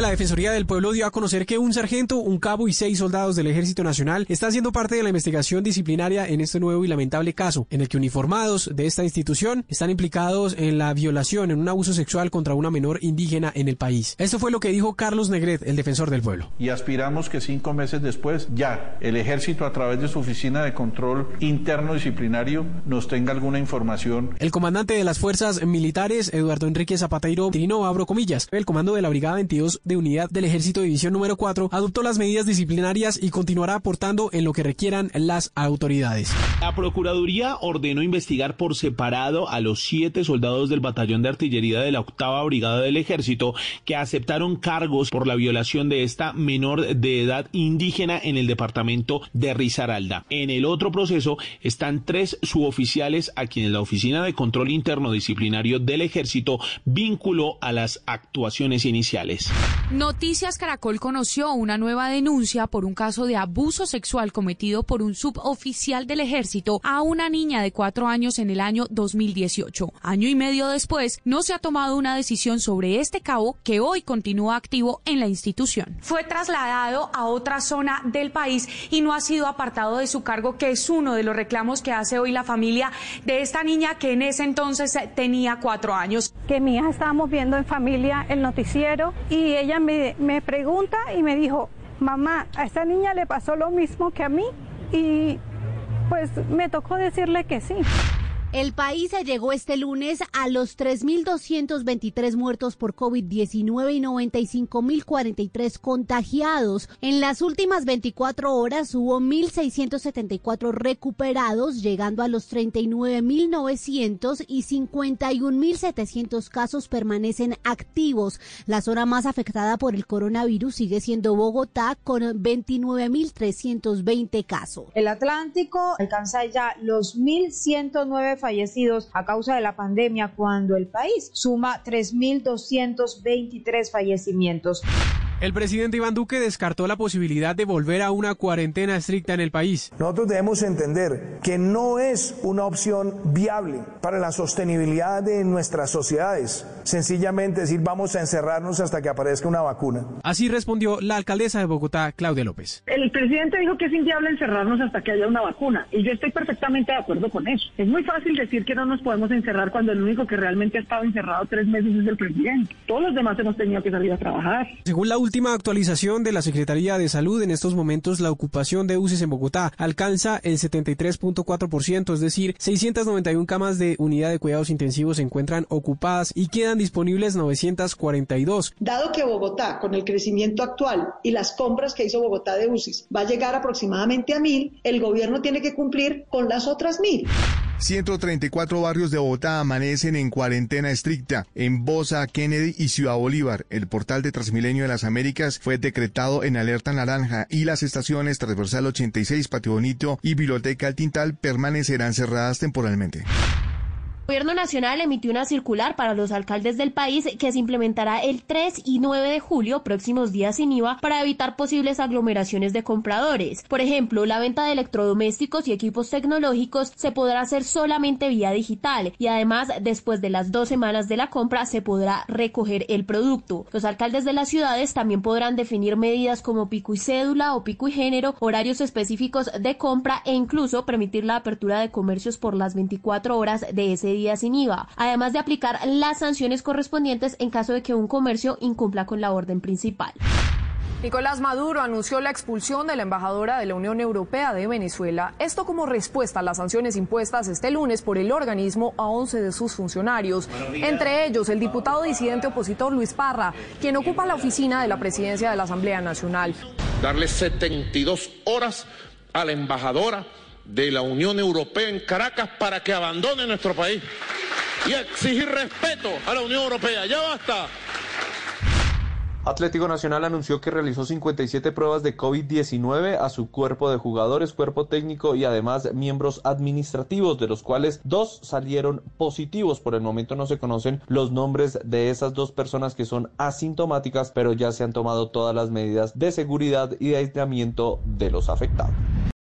La Defensoría del Pueblo dio a conocer que un sargento, un cabo y seis soldados del Ejército Nacional están siendo parte de la investigación disciplinaria en este nuevo y lamentable caso, en el que uniformados de esta institución están implicados en la violación, en un abuso sexual contra una menor indígena en el país. Esto fue lo que dijo Carlos Negret, el defensor del pueblo. Y aspiramos que cinco meses después ya el Ejército a través de su oficina de control interno disciplinario nos tenga alguna información. El comandante de las fuerzas militares, Eduardo Enrique Zapateiro Trino, abro comillas, el comando de la Brigada 22 de Unidad del Ejército División número 4 adoptó las medidas disciplinarias y continuará aportando en lo que requieran las autoridades. La Procuraduría ordenó investigar por separado a los siete soldados del Batallón de Artillería de la Octava Brigada del Ejército que aceptaron cargos por la violación de esta menor de edad indígena en el departamento de Risaralda. En el otro proceso están tres suboficiales a quienes la Oficina de Control Interno Disciplinario del Ejército vinculó a las actuaciones iniciales. Noticias Caracol conoció una nueva denuncia por un caso de abuso sexual cometido por un suboficial del ejército a una niña de cuatro años en el año 2018. Año y medio después, no se ha tomado una decisión sobre este cabo que hoy continúa activo en la institución. Fue trasladado a otra zona del país y no ha sido apartado de su cargo, que es uno de los reclamos que hace hoy la familia de esta niña que en ese entonces tenía cuatro años. Que mi hija estábamos viendo en familia el noticiero y ella me, me pregunta y me dijo, mamá, a esta niña le pasó lo mismo que a mí y pues me tocó decirle que sí. El país llegó este lunes a los 3.223 muertos por COVID-19 y 95.043 contagiados. En las últimas 24 horas hubo 1.674 recuperados, llegando a los 39.900 y 51.700 casos permanecen activos. La zona más afectada por el coronavirus sigue siendo Bogotá con 29.320 casos. El Atlántico alcanza ya los 1.109 fallecidos a causa de la pandemia cuando el país suma 3.223 fallecimientos. El presidente Iván Duque descartó la posibilidad de volver a una cuarentena estricta en el país. Nosotros debemos entender que no es una opción viable para la sostenibilidad de nuestras sociedades. Sencillamente decir vamos a encerrarnos hasta que aparezca una vacuna. Así respondió la alcaldesa de Bogotá, Claudia López. El presidente dijo que es inviable encerrarnos hasta que haya una vacuna y yo estoy perfectamente de acuerdo con eso. Es muy fácil decir que no nos podemos encerrar cuando el único que realmente ha estado encerrado tres meses es el presidente. Todos los demás hemos tenido que salir a trabajar. Según la última actualización de la Secretaría de Salud, en estos momentos la ocupación de UCI en Bogotá alcanza el 73.4%, es decir, 691 camas de unidad de cuidados intensivos se encuentran ocupadas y quedan disponibles 942. Dado que Bogotá, con el crecimiento actual y las compras que hizo Bogotá de UCI, va a llegar aproximadamente a mil, el gobierno tiene que cumplir con las otras mil. 134 barrios de Bogotá amanecen en cuarentena estricta. En Bosa, Kennedy y Ciudad Bolívar, el portal de Transmilenio de las Américas fue decretado en alerta naranja y las estaciones Transversal 86, Patio Bonito y Biblioteca El Tintal permanecerán cerradas temporalmente. Gobierno Nacional emitió una circular para los alcaldes del país que se implementará el 3 y 9 de julio, próximos días sin IVA, para evitar posibles aglomeraciones de compradores. Por ejemplo, la venta de electrodomésticos y equipos tecnológicos se podrá hacer solamente vía digital y además después de las dos semanas de la compra se podrá recoger el producto. Los alcaldes de las ciudades también podrán definir medidas como pico y cédula o pico y género, horarios específicos de compra e incluso permitir la apertura de comercios por las 24 horas de ese día sin IVA, además de aplicar las sanciones correspondientes en caso de que un comercio incumpla con la orden principal. Nicolás Maduro anunció la expulsión de la embajadora de la Unión Europea de Venezuela, esto como respuesta a las sanciones impuestas este lunes por el organismo a 11 de sus funcionarios, entre ellos el diputado disidente opositor Luis Parra, quien ocupa la oficina de la presidencia de la Asamblea Nacional. Darle 72 horas a la embajadora de la Unión Europea en Caracas para que abandone nuestro país y exigir respeto a la Unión Europea. Ya basta Atlético Nacional anunció que realizó 57 pruebas de COVID-19 a su cuerpo de jugadores, cuerpo técnico y además miembros administrativos, de los cuales dos salieron positivos. Por el momento no se conocen los nombres de esas dos personas que son asintomáticas, pero ya se han tomado todas las medidas de seguridad y de aislamiento de los afectados.